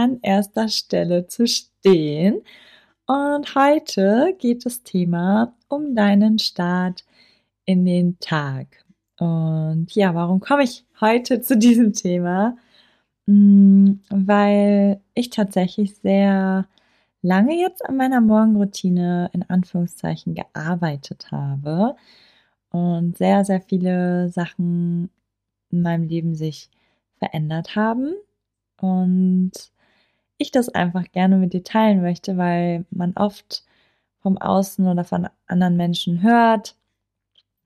an erster Stelle zu stehen. Und heute geht das Thema um deinen Start in den Tag. Und ja, warum komme ich heute zu diesem Thema? Hm, weil ich tatsächlich sehr lange jetzt an meiner Morgenroutine in Anführungszeichen gearbeitet habe und sehr, sehr viele Sachen in meinem Leben sich verändert haben. Und ich das einfach gerne mit dir teilen möchte, weil man oft vom Außen oder von anderen Menschen hört,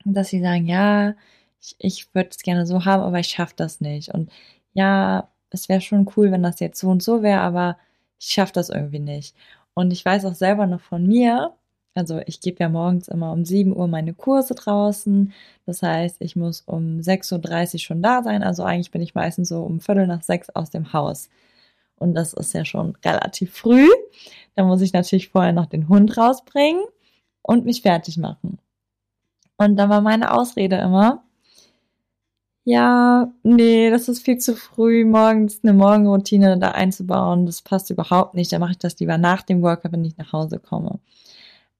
dass sie sagen, ja, ich, ich würde es gerne so haben, aber ich schaffe das nicht. Und ja, es wäre schon cool, wenn das jetzt so und so wäre, aber ich schaffe das irgendwie nicht. Und ich weiß auch selber noch von mir, also ich gebe ja morgens immer um 7 Uhr meine Kurse draußen. Das heißt, ich muss um 6.30 Uhr schon da sein. Also eigentlich bin ich meistens so um Viertel nach sechs aus dem Haus. Und das ist ja schon relativ früh. Da muss ich natürlich vorher noch den Hund rausbringen und mich fertig machen. Und dann war meine Ausrede immer, ja, nee, das ist viel zu früh, morgens eine Morgenroutine da einzubauen. Das passt überhaupt nicht. Da mache ich das lieber nach dem Workout, wenn ich nach Hause komme.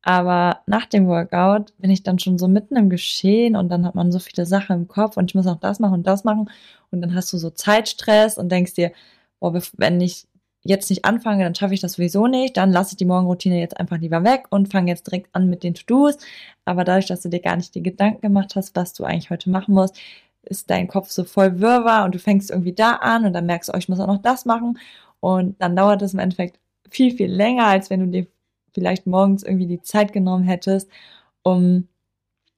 Aber nach dem Workout bin ich dann schon so mitten im Geschehen und dann hat man so viele Sachen im Kopf und ich muss auch das machen und das machen. Und dann hast du so Zeitstress und denkst dir, boah, wenn ich jetzt nicht anfange, dann schaffe ich das sowieso nicht, dann lasse ich die Morgenroutine jetzt einfach lieber weg und fange jetzt direkt an mit den To-Dos. Aber dadurch, dass du dir gar nicht die Gedanken gemacht hast, was du eigentlich heute machen musst, ist dein Kopf so voll Wirrwarr und du fängst irgendwie da an und dann merkst du, oh, ich muss auch noch das machen. Und dann dauert es im Endeffekt viel, viel länger, als wenn du dir vielleicht morgens irgendwie die Zeit genommen hättest, um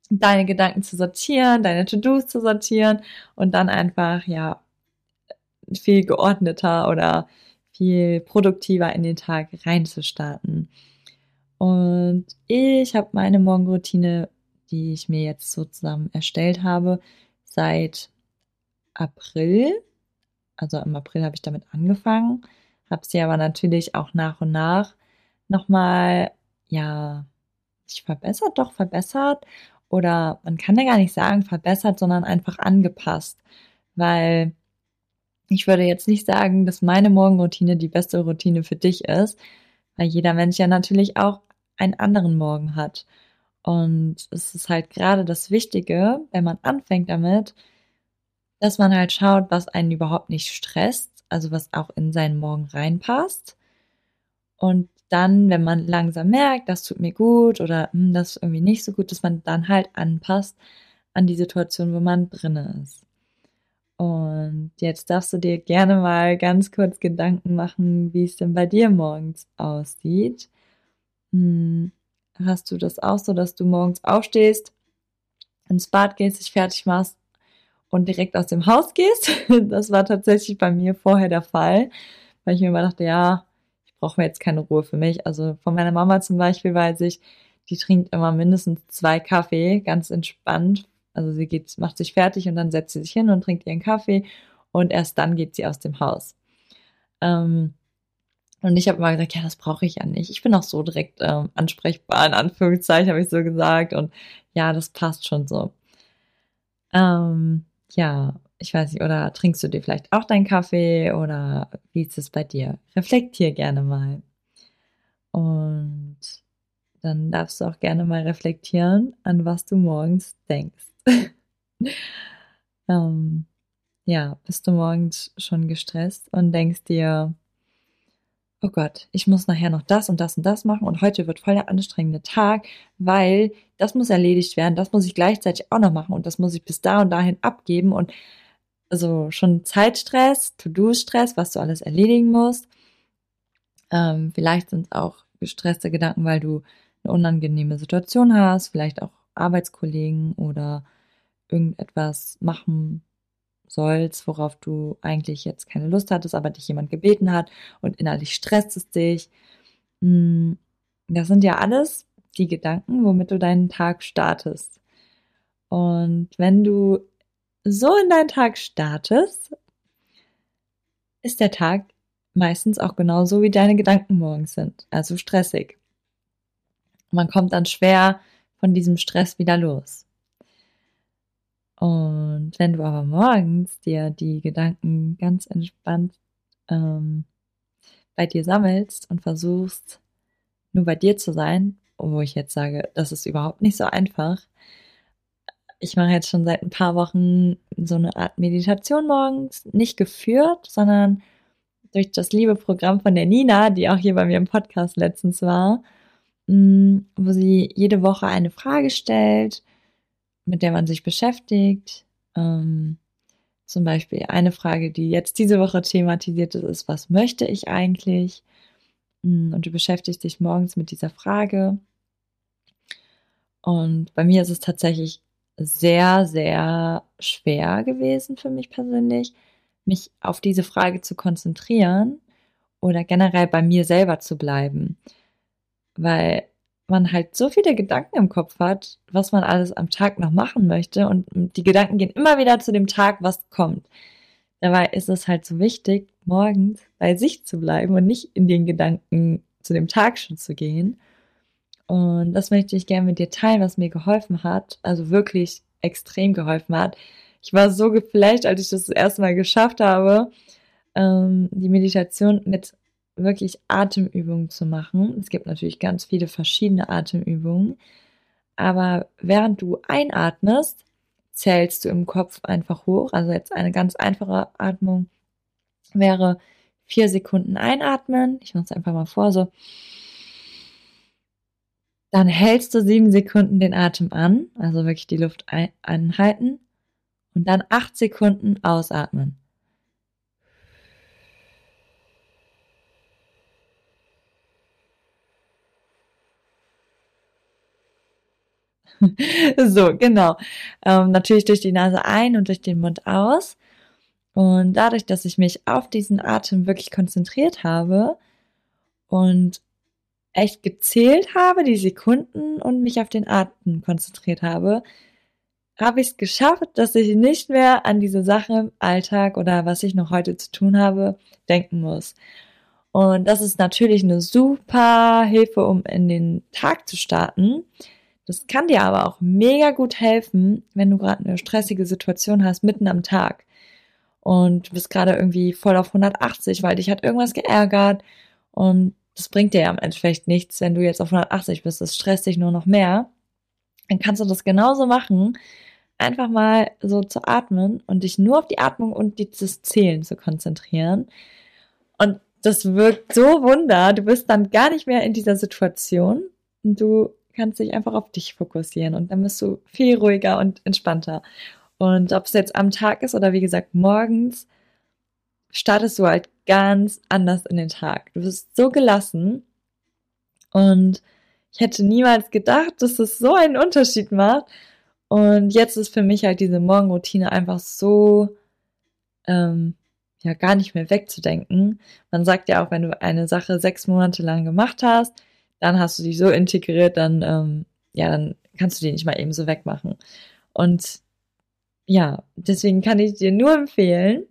deine Gedanken zu sortieren, deine To-Dos zu sortieren und dann einfach, ja, viel geordneter oder viel produktiver in den Tag reinzustarten. Und ich habe meine Morgenroutine, die ich mir jetzt so zusammen erstellt habe, seit April. Also im April habe ich damit angefangen, habe sie aber natürlich auch nach und nach nochmal, ja, sich verbessert, doch verbessert. Oder man kann ja gar nicht sagen verbessert, sondern einfach angepasst. Weil ich würde jetzt nicht sagen, dass meine Morgenroutine die beste Routine für dich ist, weil jeder Mensch ja natürlich auch einen anderen Morgen hat. Und es ist halt gerade das Wichtige, wenn man anfängt damit, dass man halt schaut, was einen überhaupt nicht stresst, also was auch in seinen Morgen reinpasst. Und dann, wenn man langsam merkt, das tut mir gut oder hm, das ist irgendwie nicht so gut, dass man dann halt anpasst an die Situation, wo man drinne ist. Und jetzt darfst du dir gerne mal ganz kurz Gedanken machen, wie es denn bei dir morgens aussieht. Hm, hast du das auch so, dass du morgens aufstehst, ins Bad gehst, dich fertig machst und direkt aus dem Haus gehst? Das war tatsächlich bei mir vorher der Fall, weil ich mir immer dachte, ja, ich brauche mir jetzt keine Ruhe für mich. Also von meiner Mama zum Beispiel weiß ich, die trinkt immer mindestens zwei Kaffee, ganz entspannt also sie geht, macht sich fertig und dann setzt sie sich hin und trinkt ihren Kaffee und erst dann geht sie aus dem Haus. Ähm, und ich habe mal gesagt, ja, das brauche ich ja nicht. Ich bin auch so direkt ähm, ansprechbar, in Anführungszeichen habe ich so gesagt. Und ja, das passt schon so. Ähm, ja, ich weiß nicht, oder trinkst du dir vielleicht auch deinen Kaffee oder wie ist es bei dir? Reflektier gerne mal. Und dann darfst du auch gerne mal reflektieren, an was du morgens denkst. ähm, ja, bist du morgens schon gestresst und denkst dir, oh Gott, ich muss nachher noch das und das und das machen und heute wird voll der anstrengende Tag, weil das muss erledigt werden, das muss ich gleichzeitig auch noch machen und das muss ich bis da und dahin abgeben und also schon Zeitstress, To-Do-Stress, was du alles erledigen musst. Ähm, vielleicht sind es auch gestresste Gedanken, weil du eine unangenehme Situation hast, vielleicht auch Arbeitskollegen oder irgendetwas machen sollst, worauf du eigentlich jetzt keine Lust hattest, aber dich jemand gebeten hat und innerlich stresst es dich. Hm, das sind ja alles die Gedanken, womit du deinen Tag startest. Und wenn du so in deinen Tag startest, ist der Tag meistens auch genauso, wie deine Gedanken morgens sind, also stressig. Man kommt dann schwer von diesem Stress wieder los. Und wenn du aber morgens dir die Gedanken ganz entspannt ähm, bei dir sammelst und versuchst, nur bei dir zu sein, wo ich jetzt sage, das ist überhaupt nicht so einfach. Ich mache jetzt schon seit ein paar Wochen so eine Art Meditation morgens, nicht geführt, sondern durch das liebe Programm von der Nina, die auch hier bei mir im Podcast letztens war, wo sie jede Woche eine Frage stellt mit der man sich beschäftigt. Ähm, zum Beispiel eine Frage, die jetzt diese Woche thematisiert ist, ist, was möchte ich eigentlich? Mm, und du beschäftigst dich morgens mit dieser Frage. Und bei mir ist es tatsächlich sehr, sehr schwer gewesen für mich persönlich, mich auf diese Frage zu konzentrieren oder generell bei mir selber zu bleiben. Weil man halt so viele Gedanken im Kopf hat, was man alles am Tag noch machen möchte und die Gedanken gehen immer wieder zu dem Tag, was kommt. Dabei ist es halt so wichtig, morgens bei sich zu bleiben und nicht in den Gedanken zu dem Tag schon zu gehen. Und das möchte ich gerne mit dir teilen, was mir geholfen hat, also wirklich extrem geholfen hat. Ich war so geflasht, als ich das das erste Mal geschafft habe, ähm, die Meditation mit wirklich Atemübungen zu machen. Es gibt natürlich ganz viele verschiedene Atemübungen. Aber während du einatmest, zählst du im Kopf einfach hoch. Also jetzt eine ganz einfache Atmung wäre vier Sekunden einatmen. Ich mache es einfach mal vor, so. Dann hältst du sieben Sekunden den Atem an, also wirklich die Luft ein anhalten und dann acht Sekunden ausatmen. so, genau. Ähm, natürlich durch die Nase ein und durch den Mund aus. Und dadurch, dass ich mich auf diesen Atem wirklich konzentriert habe und echt gezählt habe, die Sekunden und mich auf den Atem konzentriert habe, habe ich es geschafft, dass ich nicht mehr an diese Sache im Alltag oder was ich noch heute zu tun habe, denken muss. Und das ist natürlich eine super Hilfe, um in den Tag zu starten. Das kann dir aber auch mega gut helfen, wenn du gerade eine stressige Situation hast, mitten am Tag. Und du bist gerade irgendwie voll auf 180, weil dich hat irgendwas geärgert. Und das bringt dir ja im Endeffekt nichts, wenn du jetzt auf 180 bist. Das stresst dich nur noch mehr. Dann kannst du das genauso machen. Einfach mal so zu atmen und dich nur auf die Atmung und dieses Zählen zu konzentrieren. Und das wirkt so wunder. Du bist dann gar nicht mehr in dieser Situation. Und du kannst dich einfach auf dich fokussieren und dann bist du viel ruhiger und entspannter. Und ob es jetzt am Tag ist oder wie gesagt morgens, startest du halt ganz anders in den Tag. Du bist so gelassen und ich hätte niemals gedacht, dass es so einen Unterschied macht. Und jetzt ist für mich halt diese Morgenroutine einfach so, ähm, ja, gar nicht mehr wegzudenken. Man sagt ja auch, wenn du eine Sache sechs Monate lang gemacht hast, dann hast du die so integriert, dann, ähm, ja, dann kannst du die nicht mal eben so wegmachen. Und ja, deswegen kann ich dir nur empfehlen,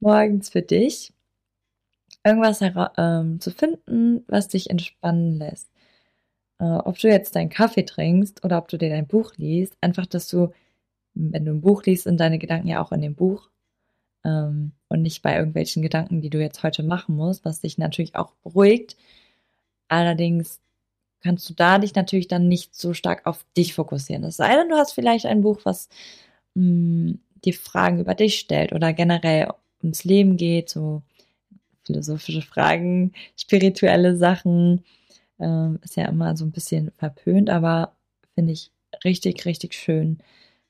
morgens für dich irgendwas ähm, zu finden, was dich entspannen lässt. Äh, ob du jetzt deinen Kaffee trinkst oder ob du dir dein Buch liest, einfach, dass du, wenn du ein Buch liest, sind deine Gedanken ja auch in dem Buch ähm, und nicht bei irgendwelchen Gedanken, die du jetzt heute machen musst, was dich natürlich auch beruhigt Allerdings kannst du da dich natürlich dann nicht so stark auf dich fokussieren. Es sei denn, du hast vielleicht ein Buch, was mh, hm, die Fragen über dich stellt oder generell ums Leben geht, so philosophische Fragen, spirituelle Sachen. Ähm, ist ja immer so ein bisschen verpönt, aber finde ich richtig, richtig schön,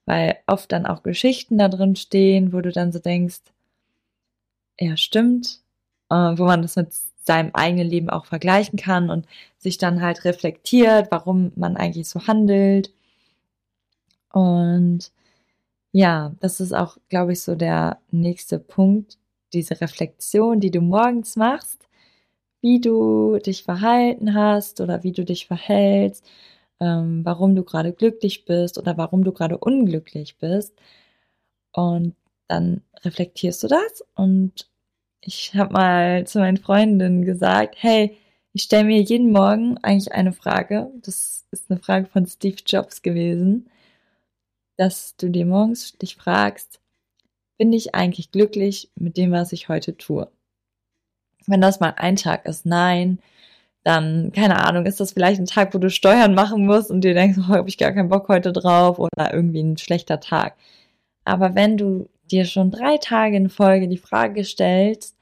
weil oft dann auch Geschichten da drin stehen, wo du dann so denkst, ja, stimmt, äh, wo man das mit seinem eigenen Leben auch vergleichen kann und sich dann halt reflektiert, warum man eigentlich so handelt. Und ja, das ist auch, glaube ich, so der nächste Punkt, diese Reflexion, die du morgens machst, wie du dich verhalten hast oder wie du dich verhältst, ähm, warum du gerade glücklich bist oder warum du gerade unglücklich bist. Und dann reflektierst du das und ich habe mal zu meinen Freundinnen gesagt, hey, ich stelle mir jeden Morgen eigentlich eine Frage. Das ist eine Frage von Steve Jobs gewesen, dass du dir morgens dich fragst, bin ich eigentlich glücklich mit dem, was ich heute tue? Wenn das mal ein Tag ist, nein, dann, keine Ahnung, ist das vielleicht ein Tag, wo du Steuern machen musst und dir denkst, oh, habe ich gar keinen Bock heute drauf oder irgendwie ein schlechter Tag. Aber wenn du dir schon drei Tage in Folge die Frage stellst,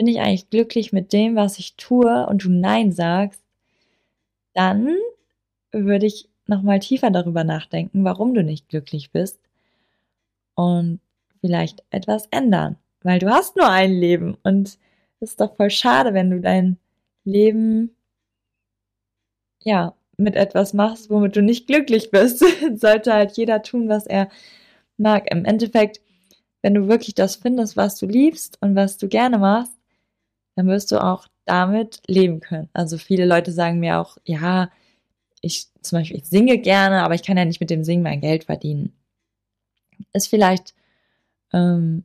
bin ich eigentlich glücklich mit dem, was ich tue und du Nein sagst, dann würde ich nochmal tiefer darüber nachdenken, warum du nicht glücklich bist und vielleicht etwas ändern, weil du hast nur ein Leben und es ist doch voll schade, wenn du dein Leben ja mit etwas machst, womit du nicht glücklich bist. Sollte halt jeder tun, was er mag. Im Endeffekt, wenn du wirklich das findest, was du liebst und was du gerne machst, dann wirst du auch damit leben können. Also viele Leute sagen mir auch, ja, ich zum Beispiel, ich singe gerne, aber ich kann ja nicht mit dem Singen mein Geld verdienen. Ist vielleicht ähm,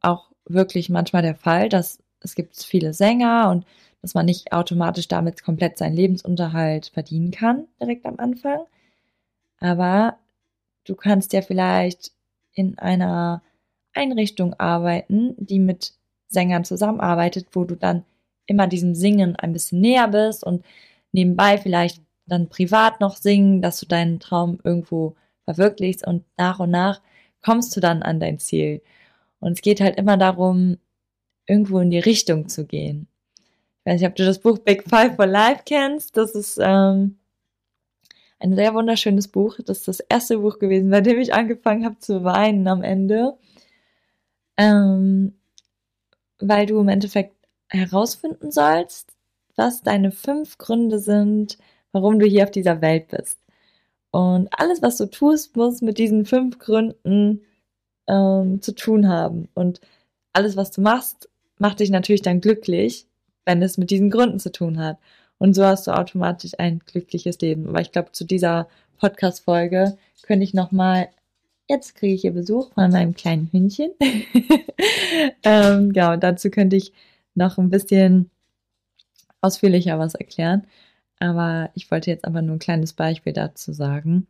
auch wirklich manchmal der Fall, dass es gibt viele Sänger und dass man nicht automatisch damit komplett seinen Lebensunterhalt verdienen kann, direkt am Anfang. Aber du kannst ja vielleicht in einer Einrichtung arbeiten, die mit Sängern zusammenarbeitet, wo du dann immer diesem Singen ein bisschen näher bist und nebenbei vielleicht dann privat noch singen, dass du deinen Traum irgendwo verwirklichst und nach und nach kommst du dann an dein Ziel. Und es geht halt immer darum, irgendwo in die Richtung zu gehen. Ich weiß nicht, ob du das Buch Big Five for Life kennst. Das ist ähm, ein sehr wunderschönes Buch. Das ist das erste Buch gewesen, bei dem ich angefangen habe zu weinen am Ende. Ähm, weil du im Endeffekt herausfinden sollst, was deine fünf Gründe sind, warum du hier auf dieser Welt bist. Und alles, was du tust, muss mit diesen fünf Gründen ähm, zu tun haben. Und alles, was du machst, macht dich natürlich dann glücklich, wenn es mit diesen Gründen zu tun hat. Und so hast du automatisch ein glückliches Leben. Aber ich glaube, zu dieser Podcast-Folge könnte ich nochmal Jetzt kriege ich hier Besuch von meinem kleinen Hündchen. ähm, genau, dazu könnte ich noch ein bisschen ausführlicher was erklären. Aber ich wollte jetzt aber nur ein kleines Beispiel dazu sagen.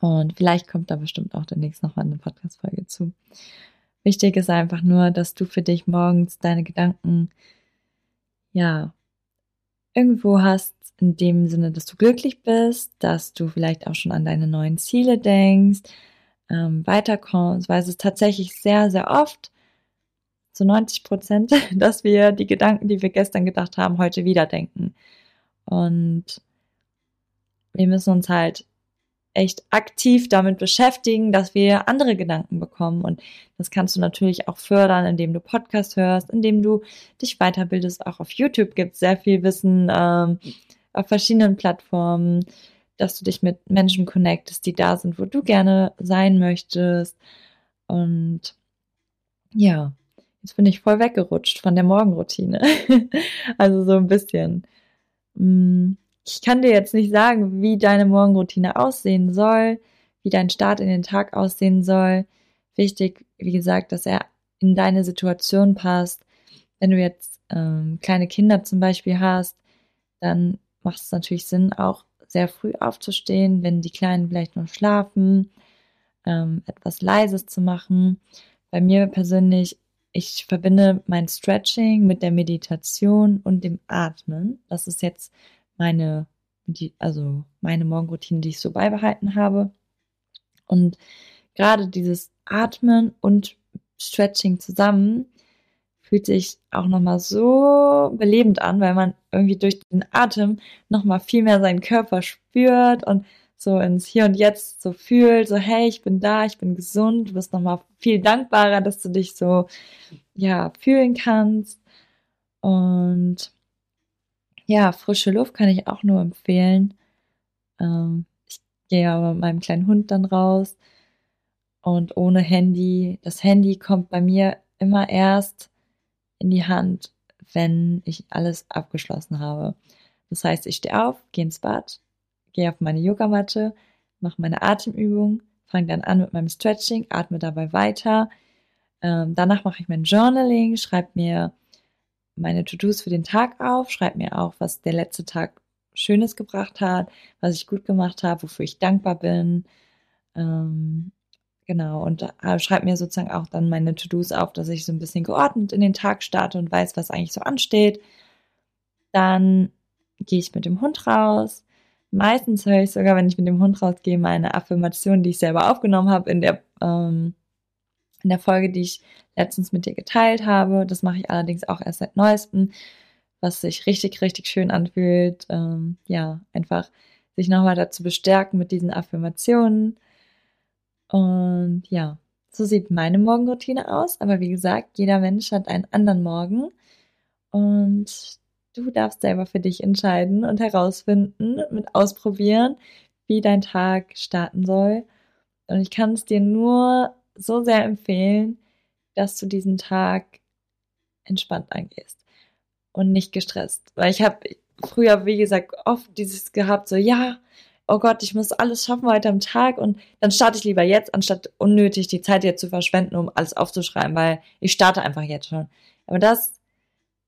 Und vielleicht kommt da bestimmt auch demnächst noch mal eine Podcast-Folge zu. Wichtig ist einfach nur, dass du für dich morgens deine Gedanken, ja, irgendwo hast, in dem Sinne, dass du glücklich bist, dass du vielleicht auch schon an deine neuen Ziele denkst, ähm, weiterkommst, weil es ist tatsächlich sehr, sehr oft, zu 90 Prozent, dass wir die Gedanken, die wir gestern gedacht haben, heute wieder denken. Und wir müssen uns halt echt aktiv damit beschäftigen, dass wir andere Gedanken bekommen. Und das kannst du natürlich auch fördern, indem du Podcast hörst, indem du dich weiterbildest. Auch auf YouTube gibt es sehr viel Wissen ähm, auf verschiedenen Plattformen dass du dich mit Menschen connectest, die da sind, wo du gerne sein möchtest. Und ja, jetzt bin ich voll weggerutscht von der Morgenroutine. also so ein bisschen. Mm, ich kann dir jetzt nicht sagen, wie deine Morgenroutine aussehen soll, wie dein Start in den Tag aussehen soll. Wichtig, wie gesagt, dass er in deine Situation passt. Wenn du jetzt ähm, kleine Kinder zum Beispiel hast, dann macht es natürlich Sinn, auch sehr früh aufzustehen, wenn die Kleinen vielleicht noch schlafen, ähm, etwas Leises zu machen. Bei mir persönlich, ich verbinde mein Stretching mit der Meditation und dem Atmen. Das ist jetzt meine, also meine Morgenroutine, die ich so beibehalten habe. Und gerade dieses Atmen und Stretching zusammen fühlt sich auch nochmal so belebend an, weil man irgendwie durch den Atem nochmal viel mehr seinen Körper spürt und so ins Hier und Jetzt so fühlt, so hey, ich bin da, ich bin gesund, du bist nochmal viel dankbarer, dass du dich so, ja, fühlen kannst. Und ja, frische Luft kann ich auch nur empfehlen. Ähm, ich gehe ja mit meinem kleinen Hund dann raus und ohne Handy. Das Handy kommt bei mir immer erst in die Hand, wenn ich alles abgeschlossen habe. Das heißt, ich stehe auf, gehe ins Bad, gehe auf meine Yogamatte, mache meine Atemübung, fange dann an mit meinem Stretching, atme dabei weiter. Ähm, danach mache ich mein Journaling, schreibe mir meine To-Dos für den Tag auf, schreibe mir auch, was der letzte Tag Schönes gebracht hat, was ich gut gemacht habe, wofür ich dankbar bin. Ähm, genau, und äh, schreibe mir sozusagen auch dann meine To-Dos auf, dass ich so ein bisschen geordnet in den Tag starte und weiß, was eigentlich so ansteht. Dann gehe ich mit dem Hund raus, Meistens höre ich sogar, wenn ich mit dem Hund rausgehe, meine Affirmation, die ich selber aufgenommen habe in der, ähm, in der Folge, die ich letztens mit dir geteilt habe. Das mache ich allerdings auch erst seit neuestem, was sich richtig, richtig schön anfühlt. Ähm, ja, einfach sich nochmal dazu bestärken mit diesen Affirmationen. Und ja, so sieht meine Morgenroutine aus. Aber wie gesagt, jeder Mensch hat einen anderen Morgen. Und Du darfst selber für dich entscheiden und herausfinden, mit ausprobieren, wie dein Tag starten soll. Und ich kann es dir nur so sehr empfehlen, dass du diesen Tag entspannt angehst und nicht gestresst. Weil ich habe früher, wie gesagt, oft dieses gehabt, so ja, oh Gott, ich muss alles schaffen heute am Tag und dann starte ich lieber jetzt, anstatt unnötig die Zeit jetzt zu verschwenden, um alles aufzuschreiben, weil ich starte einfach jetzt schon. Aber das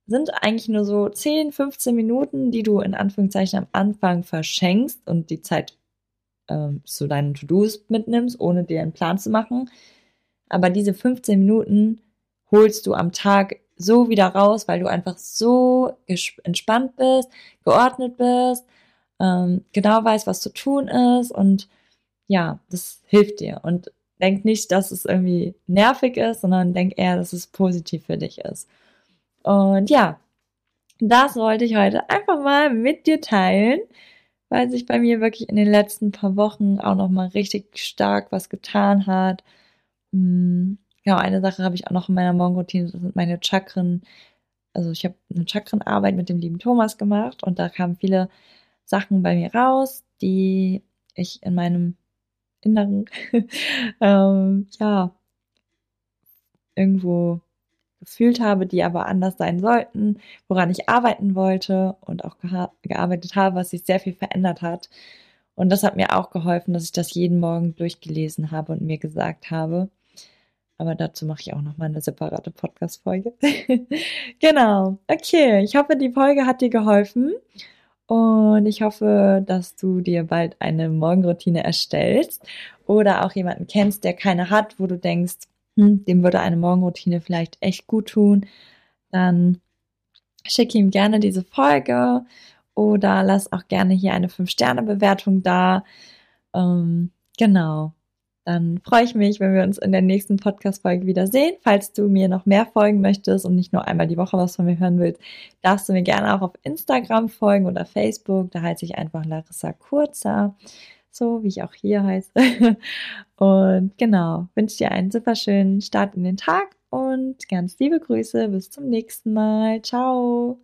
sind eigentlich nur so 10, 15 Minuten, die du in Anführungszeichen am Anfang verschenkst und die Zeit ähm, zu deinen To-Dos mitnimmst, ohne dir einen Plan zu machen. Aber diese 15 Minuten holst du am Tag so wieder raus, weil du einfach so entspannt bist, geordnet bist, ähm, genau weißt, was zu tun ist und ja, das hilft dir. Und denk nicht, dass es irgendwie nervig ist, sondern denk eher, dass es positiv für dich ist. Und ja, das wollte ich heute einfach mal mit dir teilen, weil sich bei mir wirklich in den letzten paar Wochen auch noch mal richtig stark was getan hat. Hm, ja, eine Sache habe ich auch noch in meiner Morgenroutine, das sind meine Chakren. Also ich habe eine Chakrenarbeit mit dem lieben Thomas gemacht und da kamen viele Sachen bei mir raus, die ich in meinem Inneren ähm, ja irgendwo gefühlt habe, die aber anders sein sollten, woran ich arbeiten wollte und auch gearbeitet habe, was sich sehr viel verändert hat. Und das hat mir auch geholfen, dass ich das jeden Morgen durchgelesen habe und mir gesagt habe. Aber dazu mache ich auch noch mal eine separate Podcast-Folge. genau. Okay. Ich hoffe, die Folge hat dir geholfen. Und ich hoffe, dass du dir bald eine Morgenroutine erstellst oder auch jemanden kennst, der keine hat, wo du denkst, hm, dem würde eine Morgenroutine vielleicht echt gut tun, dann schicke ihm gerne diese Folge oder lass auch gerne hier eine 5-Sterne-Bewertung da. Ähm, genau. Dann freue ich mich, wenn wir uns in der nächsten Podcast-Folge wiedersehen. Falls du mir noch mehr folgen möchtest und nicht nur einmal die Woche was von mir hören willst, darfst du mir gerne auch auf Instagram folgen oder Facebook. Da heiße ich einfach Larissa Kurzer so wie ich auch hier heiße. Und genau, wünsche dir einen super schönen Start in den Tag und ganz liebe Grüße. Bis zum nächsten Mal. Ciao.